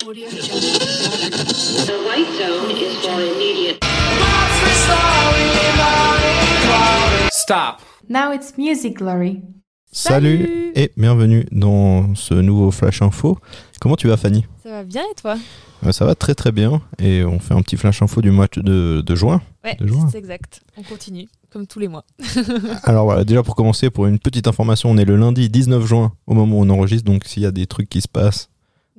The white zone is for immediate. Stop. Now it's music glory. Salut et bienvenue dans ce nouveau Flash Info. Comment tu vas Fanny? Ça va bien et toi? Euh, Ça va très très bien et on fait un petit Flash Info du match de, de juin. Ouais, De juin. c'est exact. On continue, comme tous les mois. Alors voilà, déjà pour commencer, pour une petite information, on est le lundi 19 juin au moment où on enregistre, donc s'il y a des trucs qui se passent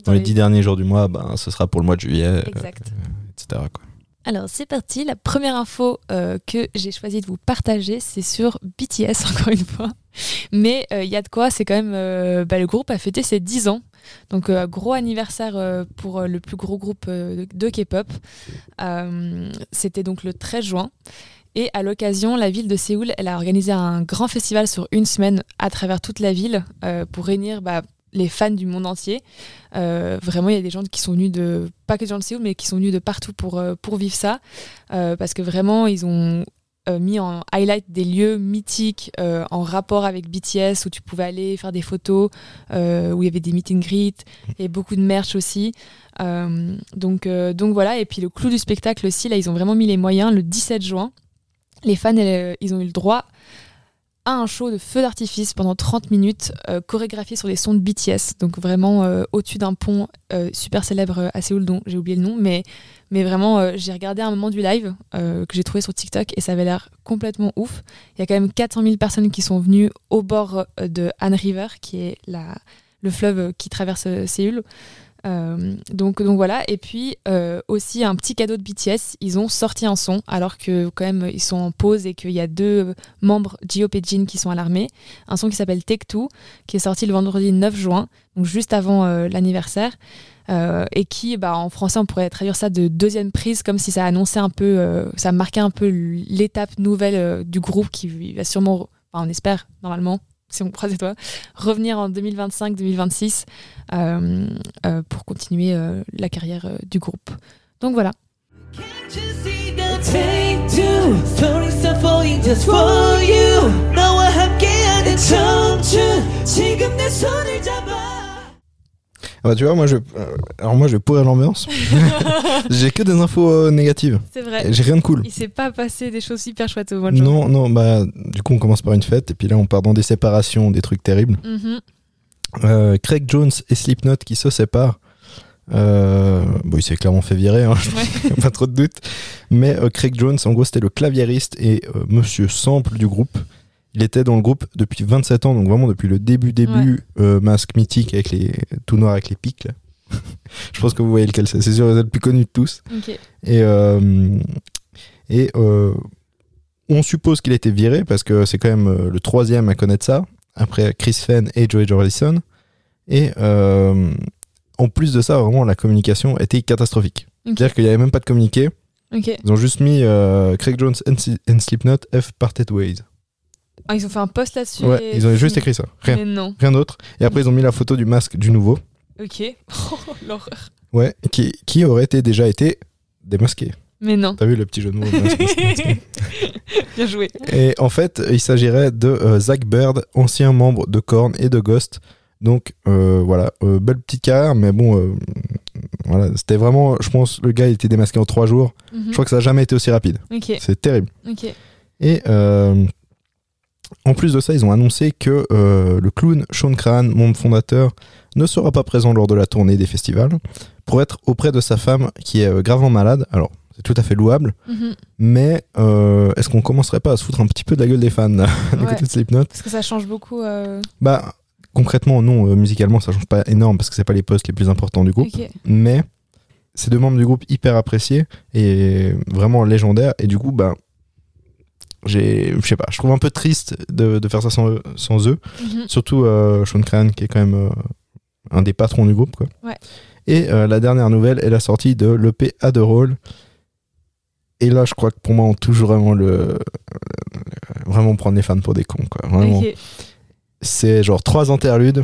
dans les les- dix derniers jours du mois, ben, ce sera pour le mois de juillet, euh, Exact. etc. quoi. Alors c'est parti, la première info euh, que j'ai choisi de vous partager, c'est sur BTS encore une fois. Mais euh, il y a de quoi, c'est quand même... euh, bah, le groupe a fêté ses 10 ans. Donc euh, gros anniversaire euh, pour euh, le plus gros groupe euh, de K-pop. Euh, C'était donc le 13 juin. Et à l'occasion, la ville de Séoul, elle a organisé un grand festival sur une semaine à travers toute la ville euh, pour réunir bah, les fans du monde entier. Euh, vraiment, il y a des gens qui sont venus de, pas que gens de Séoul, mais qui sont venus de partout pour, euh, pour vivre ça. Euh, parce que vraiment, ils ont mis en highlight des lieux mythiques en rapport avec BTS où tu pouvais aller faire des photos, où il y avait des meet and greet et beaucoup de merch aussi. Donc, donc voilà, et puis le clou du spectacle aussi, là, ils ont vraiment mis les moyens. Le 17 juin, les fans, ils ont eu le droit à un show de feu d'artifice pendant 30 minutes, euh, chorégraphié sur les sons de BTS. Donc vraiment euh, au-dessus d'un pont euh, super célèbre à Séoul, dont j'ai oublié le nom, mais, vraiment, j'ai regardé un moment du live que j'ai trouvé sur TikTok et ça avait l'air complètement ouf. Il y a quand même 400 000 personnes qui sont venues au bord de Han River, qui est le fleuve qui traverse Séoul. Euh, donc, donc voilà, et puis euh, aussi un petit cadeau de BTS, ils ont sorti un son alors que quand même ils sont en pause et qu'il y a deux membres, et Jin, qui sont à l'armée. Un son qui s'appelle Take Two, qui est sorti le vendredi 9 juin, donc juste avant euh, l'anniversaire, et qui, bah, en français, on pourrait traduire ça de deuxième prise, comme si ça annonçait un peu, ça marquait un peu l'étape nouvelle du groupe qui va sûrement, enfin, on espère normalement, si on croise les revenir en 2025-2026 euh, euh, pour continuer euh, la carrière du groupe. Donc voilà. Bah, tu vois, moi je, euh, alors moi je vais pourrir l'ambiance. J'ai que des infos euh, négatives. C'est vrai. J'ai rien de cool. Il s'est pas passé des choses super chouettes au mois de juin. Non, non, bah du coup on commence par une fête et puis là on part dans des séparations, des trucs terribles. Mhm. Euh, Craig Jones et Slipknot qui se séparent. Euh, bon, il s'est clairement fait virer, hein, pas trop de doute. Mais Craig Jones, en gros, c'était le claviériste et monsieur Sample du groupe. Il était dans le groupe depuis 27 ans, donc vraiment depuis le début, début, euh, masque mythique avec les tout noir avec les pics. là. Je pense que vous voyez lequel c'est. C'est sûr, c'est le plus connu de tous. Et, euh, et euh, on suppose qu'il a été viré parce que c'est quand même le troisième à connaître ça, après Chris Fenn et Joey Jordison. Et en plus de ça, vraiment, la communication était catastrophique. C'est-à-dire qu'il n'y avait même pas de communiqué. Ils ont juste mis Craig Jones and, and Slipknot F parted ways. Ah, ils ont fait un post là-dessus. Ouais, et ils ont juste écrit ça. Rien, Mais non. rien d'autre. Et après, ils ont mis la photo du masque du nouveau. Ok. Oh, L'horreur. Ouais, qui, qui aurait été, déjà été démasqué. Mais non. T'as vu le petit jeu de mots. Bien joué. Et en fait, il s'agirait de euh, Zach Bird, ancien membre de Korn et de Ghost. Donc euh, voilà, euh, belle petite carrière, mais bon, euh, voilà, c'était vraiment, je pense, le gars il était démasqué en trois jours. Mhm. Je crois que ça n'a jamais été aussi rapide. Ok. C'est terrible. Ok. Et en plus de ça, ils ont annoncé que euh, le clown Sean Crahan, membre fondateur, ne sera pas présent lors de la tournée des festivals pour être auprès de sa femme qui est euh, gravement malade. Alors, c'est tout à fait louable, Mhm. mais euh, est-ce qu'on commencerait pas à se foutre un petit peu de la gueule des fans du Ouais. côté de Slipknot? Parce que ça change beaucoup. euh, Bah, concrètement, non, musicalement, ça change pas énorme parce que c'est pas les postes les plus importants du groupe, mais c'est deux membres du groupe hyper appréciés et vraiment légendaires, et du coup, bah, j'ai, je sais pas, je trouve un peu triste de, de faire ça sans, eux- sans eux, Mhm. surtout euh, Sean Crahan qui est quand même euh, un des patrons du groupe, quoi. Ouais. Et euh, la dernière nouvelle est la sortie de l'EP Adderall. Et là, je crois que pour moi, on touche vraiment le. le- Vraiment prendre les fans pour des cons, quoi. Vraiment. C'est genre trois interludes,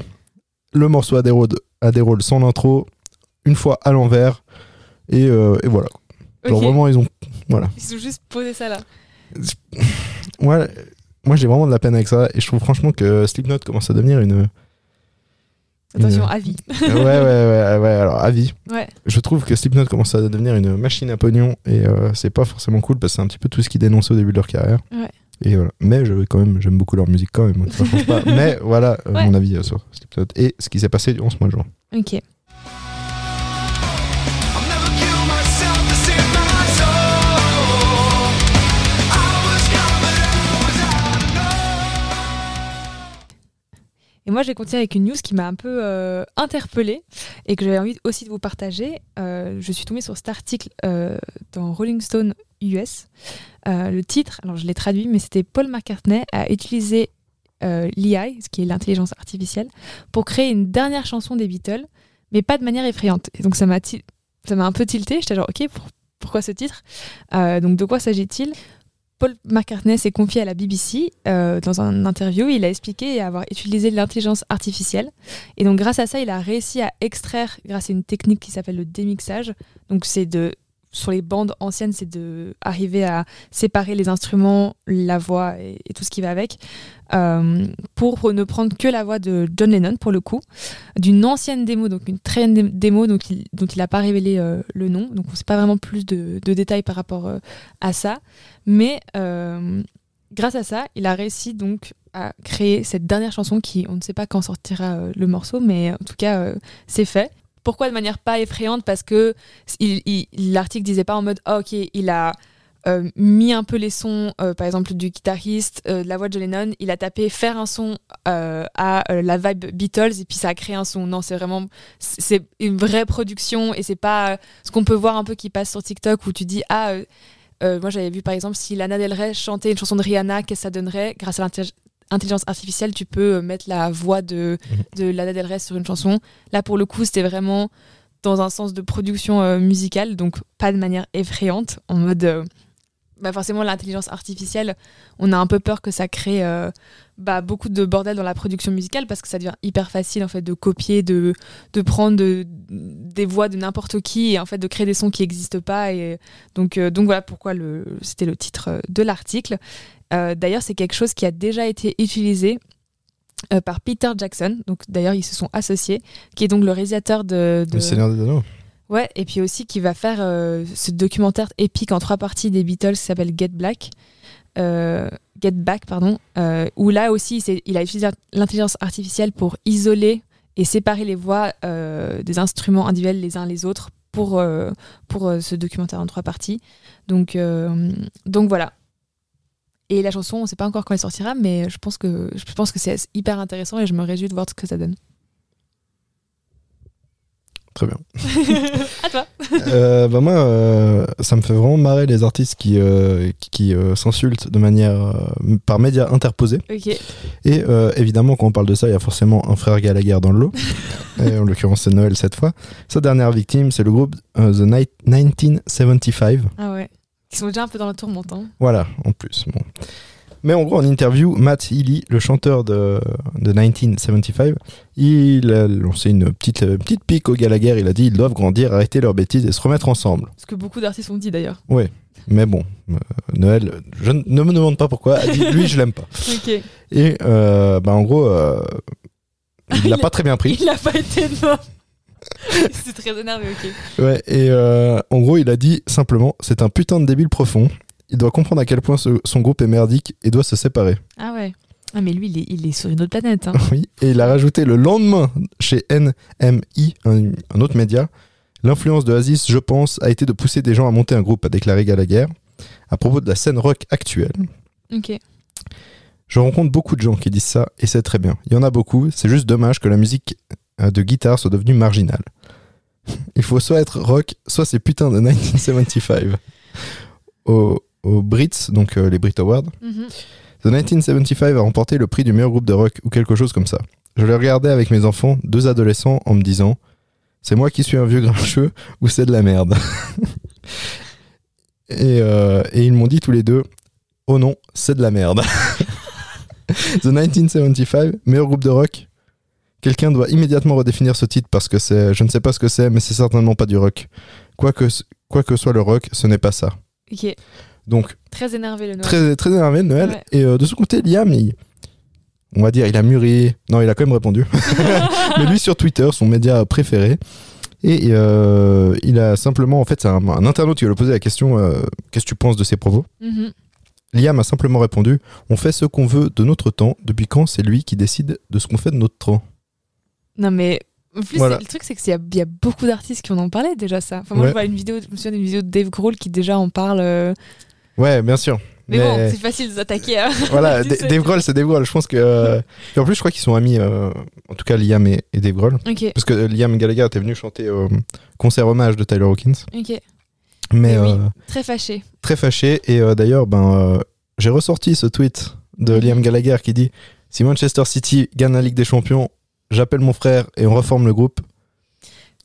le morceau Adderall, Adderall sans l'intro, une fois à l'envers, et, euh, et voilà. Genre vraiment, ils ont. Voilà. Ils ont juste posé ça là. Ouais, moi, j'ai vraiment de la peine avec ça, et je trouve franchement que Slipknot commence à devenir une. Attention, Une- avis. ouais, ouais, ouais, ouais, alors avis. Ouais. Je trouve que Slipknot commence à devenir une machine à pognon et euh, c'est pas forcément cool parce que c'est un petit peu tout ce qu'ils dénonçaient au début de leur carrière. Ouais. Et voilà. Mais je, quand même, j'aime beaucoup leur musique quand même. ça change pas. Mais voilà euh, Ouais. mon avis euh, sur Slipknot et ce qui s'est passé durant ce mois de juin. Ok. Et moi, j'ai continué avec une news qui m'a un peu euh, interpellée et que j'avais envie aussi de vous partager. Euh, je suis tombée sur cet article euh, dans Rolling Stone US. Le titre, alors je l'ai traduit, mais c'était Paul McCartney a utilisé l'AI, ce qui est l'intelligence artificielle, pour créer une dernière chanson des Beatles, mais pas de manière effrayante. Et donc ça m'a ça m'a un peu tilté. J'étais genre, ok, pour- pourquoi ce titre? Donc de quoi s'agit-il? Paul McCartney s'est confié à la BBC euh, dans un interview. Il a expliqué avoir utilisé l'intelligence artificielle. Et donc, grâce à ça, il a réussi à extraire, grâce à une technique qui s'appelle le démixage. Donc, c'est de. Sur les bandes anciennes, c'est de arriver à séparer les instruments, la voix et, tout ce qui va avec, euh, pour ne prendre que la voix de John Lennon, pour le coup, d'une ancienne démo, donc une très démo donc il- dont il n'a pas révélé euh, le nom. Donc, on ne sait pas vraiment plus de, de détails par rapport euh, à ça. Mais grâce à ça, il a réussi donc à créer cette dernière chanson qui, on ne sait pas quand sortira le morceau, mais en tout cas, c'est fait. Pourquoi de manière pas effrayante Parce que l'article disait pas en mode Ah, ok, il a euh, mis un peu les sons, euh, par exemple du guitariste, euh, de la voix de Lennon, il a tapé faire un son à la vibe Beatles et puis ça a créé un son. Non, c'est vraiment c'est une vraie production et c'est pas ce qu'on peut voir un peu qui passe sur TikTok où tu dis ah moi, j'avais vu par exemple si Lana Del Rey chantait une chanson de Rihanna, qu'est-ce que ça donnerait Grâce à l'intelligence artificielle, tu peux euh, mettre la voix de, de Lana Del Rey sur une chanson. Là, pour le coup, c'était vraiment dans un sens de production euh, musicale, donc pas de manière effrayante, en mode. euh, bah forcément, l'intelligence artificielle, on a un peu peur que ça crée euh, bah, beaucoup de bordel dans la production musicale parce que ça devient hyper facile en fait de copier, de, de prendre de- des voix de n'importe qui et en fait de créer des sons qui n'existent pas. Et donc, donc voilà pourquoi c'était le titre de l'article. Euh, d'ailleurs, c'est quelque chose qui a déjà été utilisé euh, par Peter Jackson. Donc d'ailleurs, ils se sont associés, qui est donc le réalisateur de, de- Le Seigneur des Anneaux. Ouais, et puis aussi qui va faire euh, ce documentaire épique en trois parties des Beatles qui s'appelle Get Black. Get Back, pardon, où là aussi c'est- il a utilisé l'intelligence artificielle pour isoler et séparer les voix des instruments individuels les uns les autres pour, pour ce documentaire en trois parties. Donc, donc voilà. Et la chanson, on ne sait pas encore quand elle sortira, mais je pense que, je pense que c'est hyper intéressant et je me réjouis de voir ce que ça donne. Très bien. à toi Euh, bah moi, euh, ça me fait vraiment marrer les artistes qui, euh, qui, euh, s'insultent de manière euh, par médias interposés. Ok. Et euh, évidemment, quand on parle de ça, il y a forcément un frère Gallagher dans le lot. Et en l'occurrence, c'est Noël cette fois. Sa dernière victime, c'est le groupe euh, The Night 1975. Ah ouais. Ils sont déjà un peu dans la tourmente. Hein. Voilà, en plus. Bon. Mais en gros, en interview, Matt Healy, le chanteur de, de 1975, il a lancé une petite, euh, petite pique au Gallagher. Il a dit ils doivent grandir, arrêter leurs bêtises et se remettre ensemble. Ce que beaucoup d'artistes ont dit d'ailleurs. Mais bon, euh, Noël, je ne me demande pas pourquoi, a dit lui, je l'aime pas. Et euh, bah, en gros, euh, il l'a pas très bien pris. Il a pas été de mort. C'est très énervé, ok. Ouais, et euh, en gros, il a dit simplement c'est un putain de débile profond. Il doit comprendre à quel point ce- son groupe est merdique et doit se séparer. Ah ouais. Ah mais lui, il est, il est sur une autre planète. Hein. Oui, et il a rajouté le lendemain chez NMI, un, un autre média, l'influence de Aziz, je pense, a été de pousser des gens à monter un groupe, a déclaré Gallagher, à propos de la scène rock actuelle. Ok. Je rencontre beaucoup de gens qui disent ça, et c'est très bien. Il y en a beaucoup, c'est juste dommage que la musique euh, de guitare soit devenue marginale. Il faut soit être rock, soit ces putains de 1975. Au- Aux Brits, donc euh, les Brit Awards, Mhm. The 1975 a remporté le prix du meilleur groupe de rock ou quelque chose comme ça. Je le regardais avec mes enfants, deux adolescents, en me disant C'est moi qui suis un vieux grincheux ou c'est de la merde? Et, euh, et ils m'ont dit tous les deux Oh non, c'est de la merde. The 1975, meilleur groupe de rock Quelqu'un doit immédiatement redéfinir ce titre parce que c'est, je ne sais pas ce que c'est, mais c'est certainement pas du rock. Quoi que, quoi que soit le rock, ce n'est pas ça. Ok. Donc, Très énervé le Noël. très, très énervé Noël. Ouais. Et euh, de son côté, Liam, il, on va dire, il a mûri. Non, il a quand même répondu. Mais lui sur Twitter, son média préféré. Et euh, il a simplement, en fait, c'est un, un internaute qui lui a posé la question euh, Qu'est-ce que tu penses de ses propos? Mhm. Liam a simplement répondu On fait ce qu'on veut de notre temps. Depuis quand c'est lui qui décide de ce qu'on fait de notre temps? Non, mais. En plus, Voilà. le truc, c'est qu'il y, y a beaucoup d'artistes qui en ont parlé déjà, ça. Enfin, moi, Ouais. je vois une vidéo, je me souviens d'une vidéo de Dave Grohl qui déjà en parle. euh, Ouais, bien sûr. Mais, bon, c'est facile de s'attaquer à. voilà. Dave Grohl, c'est Dave Grohl. Je pense que. euh, et en plus, je crois qu'ils sont amis, euh, en tout cas Liam et, et Dave Grohl. Parce que euh, Liam Gallagher était venu chanter au concert hommage de Tyler Hawkins. ok. Mais oui. euh, Très fâché. très fâché. Et euh, d'ailleurs, ben, euh, j'ai ressorti ce tweet de. Liam Gallagher qui dit Si Manchester City gagne la Ligue des Champions, j'appelle mon frère et on reforme le groupe.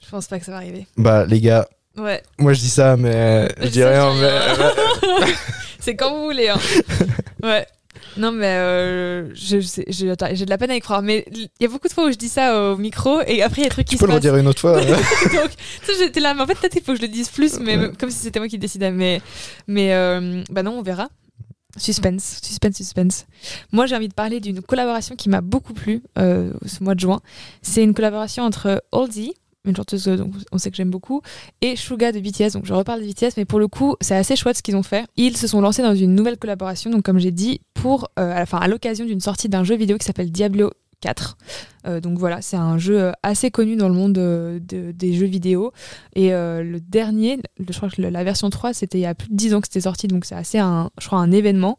Je pense pas que ça va arriver. Bah, les gars, Ouais. moi je dis ça, mais je dis rien. mais- c'est quand vous voulez. Hein. Ouais. Non, mais euh, j'ai de la peine à y croire. Mais il y a beaucoup de fois où je dis ça au micro et après il y a des trucs qui Tu peux se le passent. redire une autre fois Donc, tu sais, j'étais là, mais en fait, peut-être il faut que je le dise plus, mais comme si c'était moi qui décidais. Mais, mais euh, bah non, on verra. Suspense, suspense, suspense. Moi, j'ai envie de parler d'une collaboration qui m'a beaucoup plu euh, ce mois de juin. C'est une collaboration entre Halsey, une chanteuse euh, donc on sait que j'aime beaucoup, et Suga de BTS. Donc je reparle de BTS, mais pour le coup, c'est assez chouette ce qu'ils ont fait. Ils se sont lancés dans une nouvelle collaboration, donc comme j'ai dit, pour, euh, à l'occasion d'une sortie d'un jeu vidéo qui s'appelle Diablo 4. Euh, donc voilà, c'est un jeu assez connu dans le monde de- des jeux vidéo. Et euh, le dernier, je crois que la version 3, c'était il y a plus de 10 ans que c'était sorti, donc c'est assez un, je crois, un événement.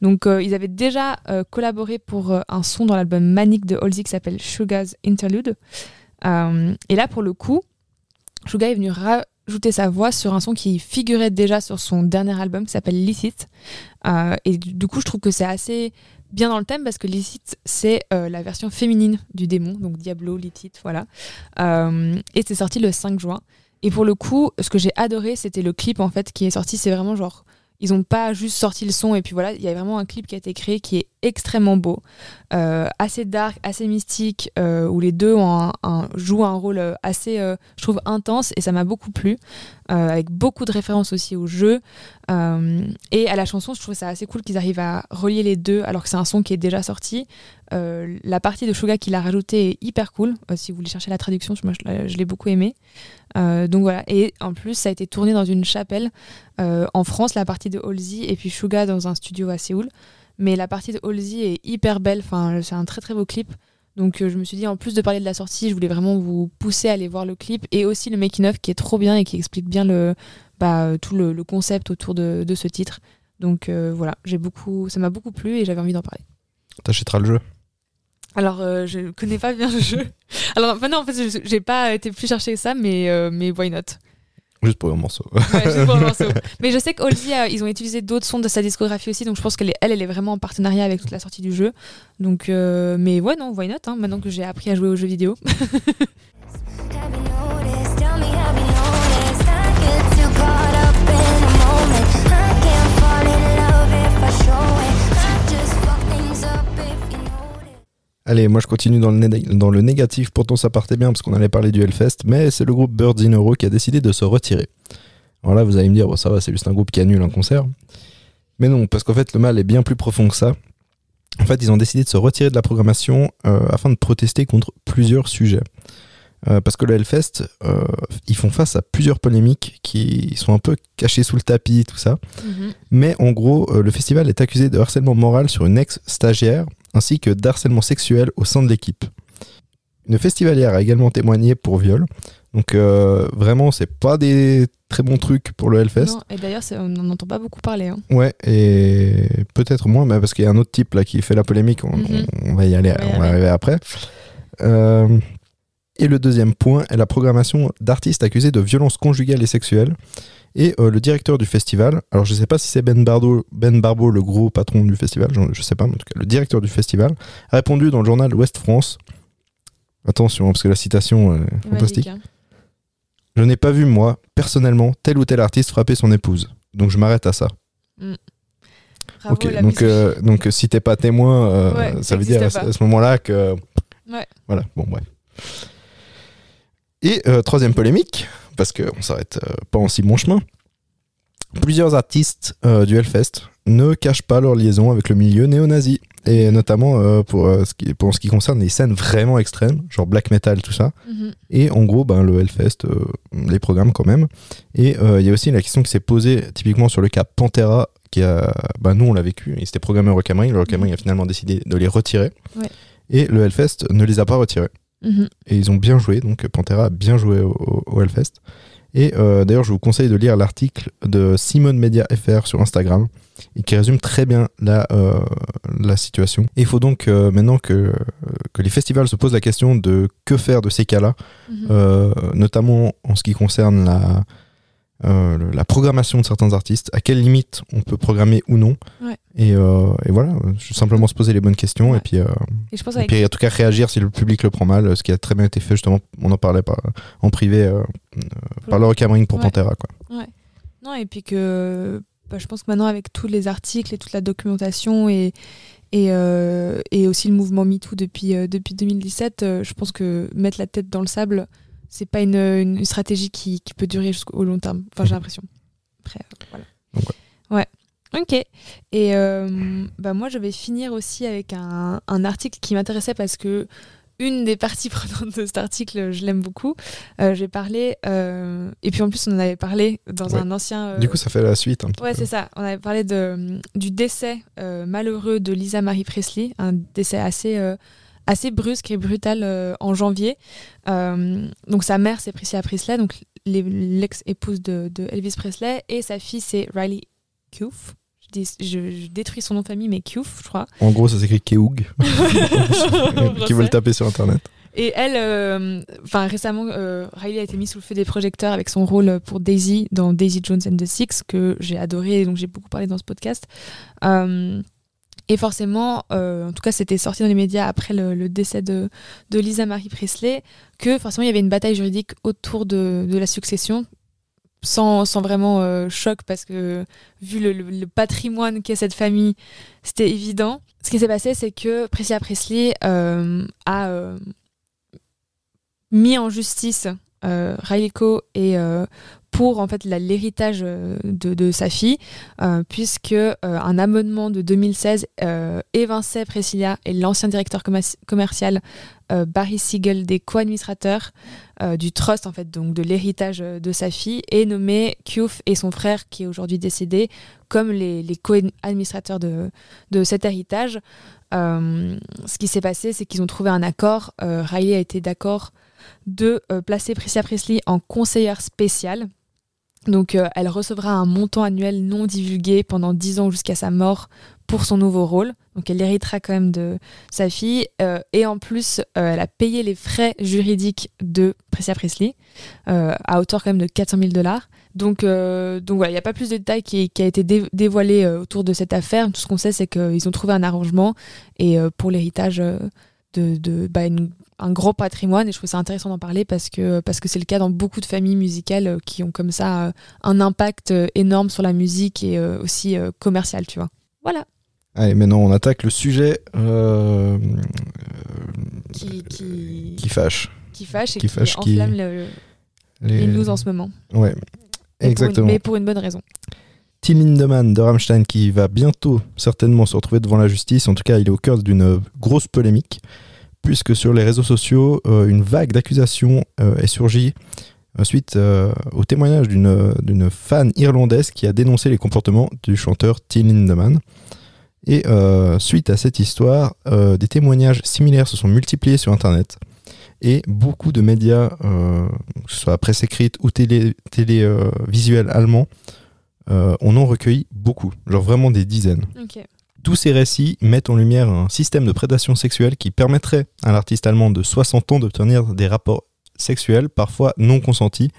Donc euh, ils avaient déjà collaboré pour un son dans l'album Manic de Halsey qui s'appelle Sugar's Interlude. Et là, pour le coup, Suga est venu rajouter sa voix sur un son qui figurait déjà sur son dernier album qui s'appelle Licit. Euh, et du, du coup, je trouve que c'est assez bien dans le thème parce que Licit, c'est euh, la version féminine du démon, donc Diablo, Licit, voilà. Euh, et c'est sorti le 5 juin. Et pour le coup, ce que j'ai adoré, c'était le clip en fait qui est sorti. C'est vraiment genre, ils ont pas juste sorti le son et puis voilà, il y a vraiment un clip qui a été créé qui est extrêmement beau, euh, assez dark, assez mystique, euh, où les deux jouent un rôle euh, assez, je trouve, intense et ça m'a beaucoup plu, euh, avec beaucoup de références aussi au jeu euh, et à la chanson. Je trouve ça assez cool qu'ils arrivent à relier les deux alors que c'est un son qui est déjà sorti. Euh, la partie de Suga qu'il a rajouté est hyper cool. Si vous voulez chercher la traduction, je l'ai- beaucoup aimé. Donc voilà. Et en plus, ça a été tourné dans une chapelle en France, la partie de Halsey, et puis Suga dans un studio à Séoul. Mais la partie de Halsey est hyper belle. Enfin, c'est un très très beau clip. Donc euh, je me suis dit, en plus de parler de la sortie, je voulais vraiment vous pousser à aller voir le clip et aussi le making-of qui est trop bien et qui explique bien le, bah, tout le, le concept autour de, de ce titre. Donc euh, voilà, j'ai beaucoup, ça m'a beaucoup plu et j'avais envie d'en parler. T'achèteras le jeu. Alors, euh, je connais pas bien le jeu. Alors, enfin, non, en fait, je- j'ai pas été plus chercher ça, mais, euh, mais why not? Juste pour un morceau. Ouais, juste pour un morceau. Mais je sais qu'Halsey, euh, ils ont utilisé d'autres sons de sa discographie aussi, donc je pense qu'elle est, elle, elle est vraiment en partenariat avec toute la sortie du jeu. Donc, euh, mais ouais, non, why not hein, Maintenant que j'ai appris à jouer aux jeux vidéo. Allez, moi je continue dans le, né- dans le négatif, pourtant ça partait bien parce qu'on allait parler du Hellfest, mais c'est le groupe Birds in Row qui a décidé de se retirer. Alors là, vous allez me dire, bon, ça va, c'est juste un groupe qui annule un concert. Mais non, parce qu'en fait, le mal est bien plus profond que ça. En fait, ils ont décidé de se retirer de la programmation euh, afin de protester contre plusieurs sujets. Euh, parce que le Hellfest, euh, ils font face à plusieurs polémiques qui sont un peu cachées sous le tapis, tout ça. Mais en gros, le festival est accusé de harcèlement moral sur une ex-stagiaire ainsi que d'harcèlement sexuel au sein de l'équipe. Une festivalière a également témoigné pour viol. Donc euh, vraiment, c'est pas des très bons trucs pour le Hellfest. Non, et d'ailleurs, on n'en entend pas beaucoup parler. hein. Ouais, et peut-être moins, mais parce qu'il y a un autre type là qui fait la polémique. On, Mhm. on- on va y aller, On va on arriver après. Euh, et le deuxième point est la programmation d'artistes accusés de violences conjugales et sexuelles. Et euh, le directeur du festival, alors je sais pas si c'est Ben, Bardo, ben Barbeau, le gros patron du festival, je, je sais pas, mais en tout cas le directeur du festival, a répondu dans le journal Ouest France. Attention, hein, parce que la citation est Magique, fantastique. hein. Je n'ai pas vu, moi, personnellement, tel ou tel artiste frapper son épouse. Donc je m'arrête à ça. Bravo, ok, donc, euh, donc si t'es pas témoin, euh, Ouais, ça ça veut dire pas. à ce moment-là que. Ouais. Voilà, bon, bref. Et euh, troisième polémique, parce qu'on s'arrête euh, pas en si bon chemin. Plusieurs artistes euh, du Hellfest ne cachent pas leur liaison avec le milieu néo-nazi. et notamment pour, ce qui, pour ce qui concerne les scènes vraiment extrêmes, genre black metal, tout ça. Mhm. Et en gros, ben, le Hellfest les programmes quand même. Et il y a aussi la question qui s'est posée typiquement sur le cas Pantera, qui a, ben, nous on l'a vécu, ils étaient programmés au Rock am Ring. Le Rock am Ring a finalement décidé de les retirer. Ouais. Et le Hellfest ne les a pas retirés. Mhm. Et ils ont bien joué, donc Pantera a bien joué au, au- au Hellfest. Et euh, d'ailleurs, je vous conseille de lire l'article de Simone Media FR sur Instagram, et qui résume très bien la, euh, la situation. Il faut donc euh, maintenant que, que les festivals se posent la question de que faire de ces cas-là, Mhm. notamment en ce qui concerne la, euh, le- la programmation de certains artistes, à quelle limite on peut programmer ou non. Ouais. Et, euh, et voilà, juste simplement se poser les bonnes questions Ouais. et puis, euh, Et je pense et avec puis en tout cas réagir si le public le prend mal, ce qui a très bien été fait justement, on en parlait par, en privé euh, euh, par le Rock am Ring pour Ouais. Pantera. Quoi. Non, et puis que bah, je pense que maintenant, avec tous les articles et toute la documentation et, et, euh, et aussi le mouvement MeToo depuis, euh, depuis 2017, euh, je pense que mettre la tête dans le sable, c'est pas une, une stratégie qui, qui peut durer jusqu'au long terme. Enfin, j'ai l'impression. Après, euh, voilà. Donc, ouais. Ok. Et euh, bah, moi, je vais finir aussi avec un, un article qui m'intéressait parce que une des parties prenantes de cet article, je l'aime beaucoup. Euh, J'ai parlé, euh, et puis en plus, on en avait parlé dans Ouais. un ancien. euh, Du coup, ça fait la suite. Un petit Ouais, c'est ça. On avait parlé de, du décès malheureux de Lisa Marie Presley, un décès assez, assez brusque et brutal euh, en janvier. Euh, donc sa mère, c'est Priscilla Presley, donc l'ex-épouse de, de Elvis Presley, et sa fille, c'est Riley Keough. Je, dis- je- je détruis son nom de famille, mais Keough, je crois. En gros, ça s'écrit Keoug, qui le taper sur internet. Et elle, euh, enfin récemment, euh, Riley a été mise sous le feu des projecteurs avec son rôle pour Daisy dans Daisy Jones and the Six, que j'ai adoré et donc j'ai beaucoup parlé dans ce podcast. Euh, et forcément, euh, en tout cas, c'était sorti dans les médias après le, décès de, Lisa Marie Presley, que forcément il y avait une bataille juridique autour de, la succession. Sans, sans vraiment euh, choc parce que vu le, patrimoine qu'est cette famille, c'était évident. Ce qui s'est passé, c'est que Priscilla Presley euh, a mis en justice Coe et pour en fait l'héritage euh, de, sa fille, euh, puisque euh, un amendement de 2016 euh, évinçait Priscilla et l'ancien directeur commerci- commercial Barry Siegel des co-administrateurs du trust en fait donc de l'héritage de sa fille et nommé Keough et son frère qui est aujourd'hui décédé comme les, co-administrateurs de, de cet héritage. Ce qui s'est passé, c'est qu'ils ont trouvé un accord. Riley a été d'accord de placer Priscilla Presley en conseillère spéciale. Donc, euh, elle recevra un montant annuel non divulgué pendant 10 ans jusqu'à sa mort pour son nouveau rôle. Donc, elle héritera quand même de sa fille. Euh, et en plus, euh, elle a payé les frais juridiques de Priscilla Presley à hauteur quand même de 400 000 dollars. Donc, voilà, il n'y a pas plus de détails qui, a été dé- dévoilé autour de cette affaire. Tout ce qu'on sait, c'est qu'ils ont trouvé un arrangement et pour l'héritage de, de bah, un gros patrimoine. Et je trouve ça intéressant d'en parler parce que parce que c'est le cas dans beaucoup de familles musicales euh, qui ont comme ça euh, un impact euh, énorme sur la musique et aussi commercial, tu vois. Voilà. Allez, maintenant on attaque le sujet euh, Qui, qui, qui fâche. qui fâche et qui fâche, qui- enflamme le- Les, les news en ce moment. Ouais, Mais exactement. Pour une, mais pour une bonne raison. Till Lindemann de Rammstein qui va bientôt certainement se retrouver devant la justice. En tout cas, il est au cœur d'une grosse polémique puisque sur les réseaux sociaux, euh, une vague d'accusations euh, est surgie euh, suite au témoignage d'une fan irlandaise qui a dénoncé les comportements du chanteur Till Lindemann. Et suite à cette histoire, des témoignages similaires se sont multipliés sur Internet. Et beaucoup de médias, que ce soit presse écrite ou télé, télé euh, visuel allemand, on en recueilli beaucoup, genre vraiment des dizaines. Tous ces récits mettent en lumière un système de prédation sexuelle qui permettrait à l'artiste allemand de 60 ans d'obtenir des rapports sexuels, parfois non consentis,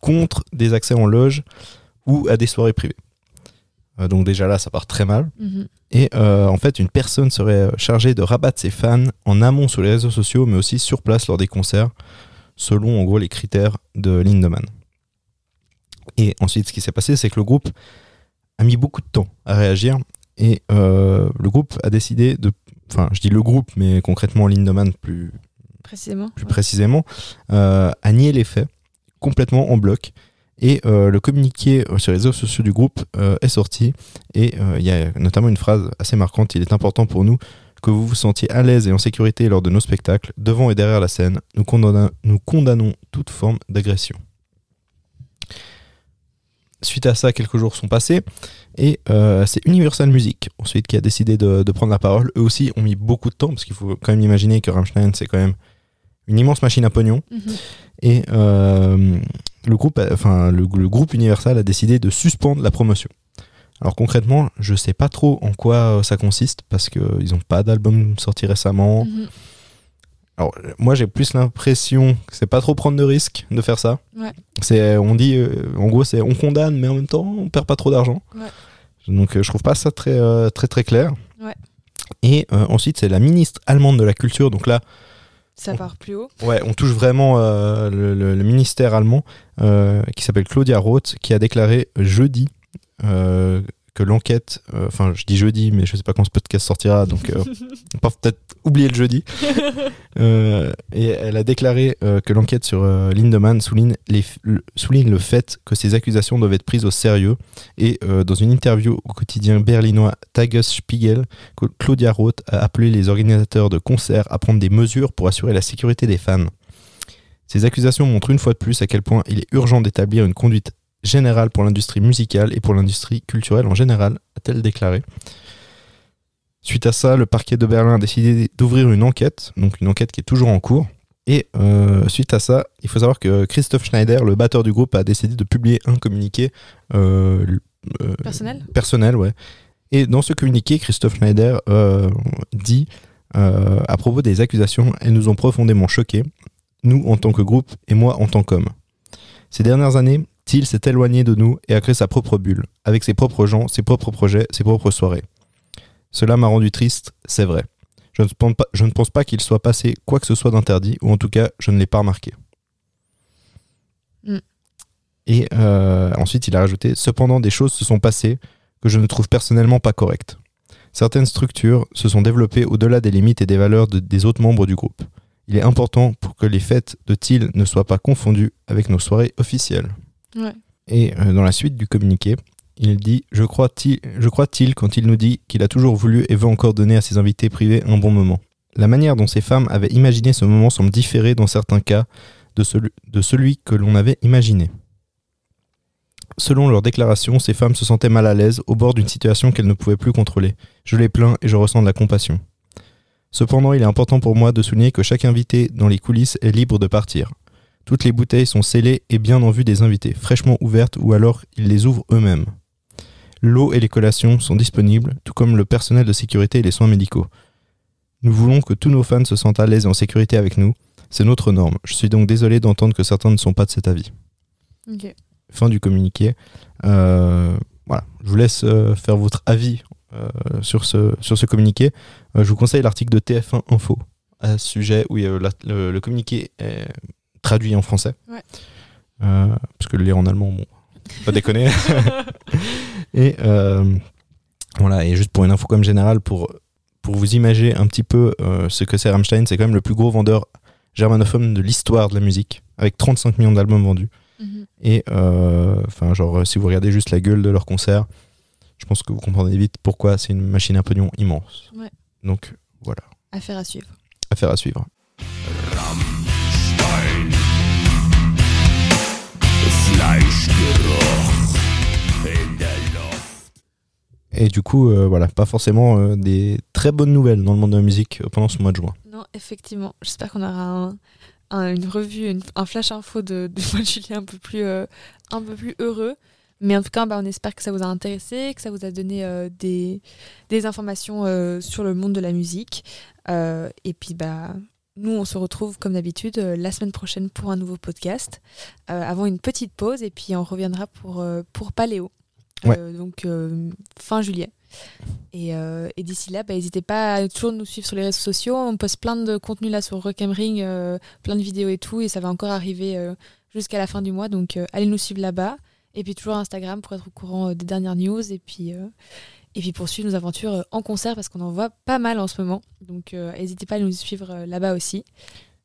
contre des accès en loge ou à des soirées privées. Euh, donc déjà là, ça part très mal. Mhm. Et euh, en fait, une personne serait chargée de rabattre ses fans en amont sur les réseaux sociaux, mais aussi sur place lors des concerts, selon en gros les critères de Lindemann. Et ensuite, ce qui s'est passé, c'est que le groupe a mis beaucoup de temps à réagir et euh, le groupe a décidé de. Enfin, je dis le groupe, mais concrètement Lindemann plus, Précisément. plus précisément, euh, a nié les faits complètement en bloc. Et euh, le communiqué sur les réseaux sociaux du groupe euh, est sorti. Et euh, il y a notamment une phrase assez marquante Il est important pour nous que vous vous sentiez à l'aise et en sécurité lors de nos spectacles, devant et derrière la scène. Nous condamnons toute forme d'agression. Suite à ça, quelques jours sont passés et euh, c'est Universal Music ensuite qui a décidé de, de prendre la parole. Eux aussi ont mis beaucoup de temps parce qu'il faut quand même imaginer que Rammstein c'est quand même une immense machine à pognon Mhm. et euh, le, groupe, enfin, le, le groupe Universal a décidé de suspendre la promotion. Alors concrètement, je sais pas trop en quoi ça consiste parce qu'ils n'ont pas d'album sorti récemment. Mhm. Alors moi j'ai plus l'impression que c'est pas trop prendre de risques de faire ça. Ouais. C'est on dit euh, en gros c'est on condamne mais en même temps on perd pas trop d'argent. Ouais. Donc euh, je trouve pas ça très euh, très très clair. Ouais. Et ensuite c'est la ministre allemande de la culture donc là Ça part plus haut. Ouais, on touche vraiment le, le- le ministère allemand qui s'appelle Claudia Roth qui a déclaré jeudi que l'enquête, euh, enfin je dis jeudi mais je sais pas quand ce podcast sortira donc euh, on peut peut-être oublier le jeudi. Euh, et elle a déclaré que l'enquête sur Lindemann souligne, les souligne le fait que ces accusations doivent être prises au sérieux et dans une interview au quotidien berlinois Tagesspiegel, Claudia Roth a appelé les organisateurs de concerts à prendre des mesures pour assurer la sécurité des fans. Ces accusations montrent une fois de plus à quel point il est urgent d'établir une conduite générale pour l'industrie musicale et pour l'industrie culturelle en général, a-t-elle déclaré. Suite à ça, le parquet de Berlin a décidé d'ouvrir une enquête, donc une enquête qui est toujours en cours. Et euh, suite à ça, il faut savoir que Christoph Schneider, le batteur du groupe, a décidé de publier un communiqué euh, euh, Personnel? personnel, ouais. Et dans ce communiqué, Christophe Schneider dit à propos des accusations, elles nous ont profondément choqués, nous en tant que groupe et moi en tant qu'homme. Ces dernières années, Thiel s'est éloigné de nous et a créé sa propre bulle, avec ses propres gens, ses propres projets, ses propres soirées. Cela m'a rendu triste, c'est vrai. Je ne pense pas, je ne pense pas qu'il soit passé quoi que ce soit d'interdit, ou en tout cas, je ne l'ai pas remarqué. Mm. Et euh, ensuite, il a rajouté Cependant, des choses se sont passées que je ne trouve personnellement pas correctes. Certaines structures se sont développées au-delà des limites et des valeurs de- des autres membres du groupe. Il est important pour que les fêtes de Thiel ne soient pas confondues avec nos soirées officielles. Et euh, dans la suite du communiqué, il dit Je crois Thiel, je crois Thiel quand il nous dit qu'il a toujours voulu et veut encore donner à ses invités privés un bon moment. La manière dont ces femmes avaient imaginé ce moment semble différer dans certains cas de celui, de celui que l'on avait imaginé. Selon leurs déclarations, ces femmes se sentaient mal à l'aise au bord d'une situation qu'elles ne pouvaient plus contrôler. Je les plains et je ressens de la compassion. Cependant, il est important pour moi de souligner que chaque invité dans les coulisses est libre de partir. Toutes les bouteilles sont scellées et bien en vue des invités, fraîchement ouvertes ou alors ils les ouvrent eux-mêmes. L'eau et les collations sont disponibles, tout comme le personnel de sécurité et les soins médicaux. Nous voulons que tous nos fans se sentent à l'aise et en sécurité avec nous. C'est notre norme. Je suis donc désolé d'entendre que certains ne sont pas de cet avis. Fin du communiqué. Euh, voilà, je vous laisse euh, faire votre avis euh, sur, ce, sur ce communiqué. Je vous conseille l'article de TF1 Info à ce sujet où il y a la- le, le communiqué est traduit en français. Ouais. Euh, parce que le lire en allemand, bon, pas déconner. et euh, voilà, et juste pour une info comme générale, pour, pour vous imaginer un petit peu euh, ce que c'est Rammstein, c'est quand même le plus gros vendeur germanophone de l'histoire de la musique, avec 35 millions d'albums vendus. Mhm. Et euh, enfin, genre, si vous regardez juste la gueule de leur concert, je pense que vous comprendrez vite pourquoi c'est une machine à pognon immense. Ouais. Donc voilà, Affaire à suivre. affaire à suivre. Et du coup, euh, voilà, pas forcément euh, des très bonnes nouvelles dans le monde de la musique pendant ce mois de juin. Non, effectivement. J'espère qu'on aura un- un- une revue, un flash info de, mois de juillet un peu plus, euh, un peu plus heureux. Mais en tout cas, bah, on espère que ça vous a intéressé, que ça vous a donné des, informations sur le monde de la musique. Et puis, bah, nous, on se retrouve comme d'habitude la semaine prochaine pour un nouveau podcast, avant une petite pause, et puis on reviendra pour, pour Paléo. Ouais. Euh, donc, euh, fin juillet. Et, euh, et d'ici là, bah, n'hésitez pas à toujours nous suivre sur les réseaux sociaux. On poste plein de contenu là sur Rock am Ring, euh, plein de vidéos et tout, et ça va encore arriver euh, jusqu'à la fin du mois. Donc allez nous suivre là-bas. Et puis toujours Instagram pour être au courant des dernières news. Et puis, et puis poursuivre nos aventures en concert parce qu'on en voit pas mal en ce moment. Donc n'hésitez pas à nous suivre là-bas aussi.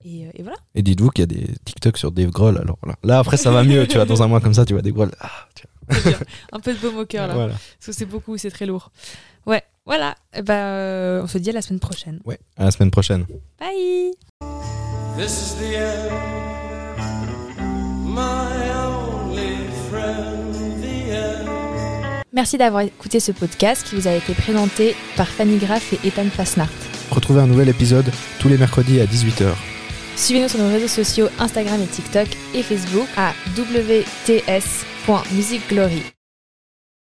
Et, et voilà. Et dites-vous qu'il y a des TikTok sur Dave Grohl. Alors là, là après, ça va mieux, tu vois, dans un mois comme ça, tu vois Dave Grohl. Ah, tu vois. Un peu de baume au cœur là. Voilà. Parce que c'est beaucoup, c'est très lourd. Ouais, voilà. Eh ben, euh, on se dit à la semaine prochaine. Ouais, à la semaine prochaine. Bye This is the end, my only friend, the end. Merci d'avoir écouté ce podcast qui vous a été présenté par Fanny Graff et Ethan Fasnart. Retrouvez un nouvel épisode tous les mercredis à 18h. Suivez-nous sur nos réseaux sociaux Instagram et TikTok et Facebook à wts.musicglory.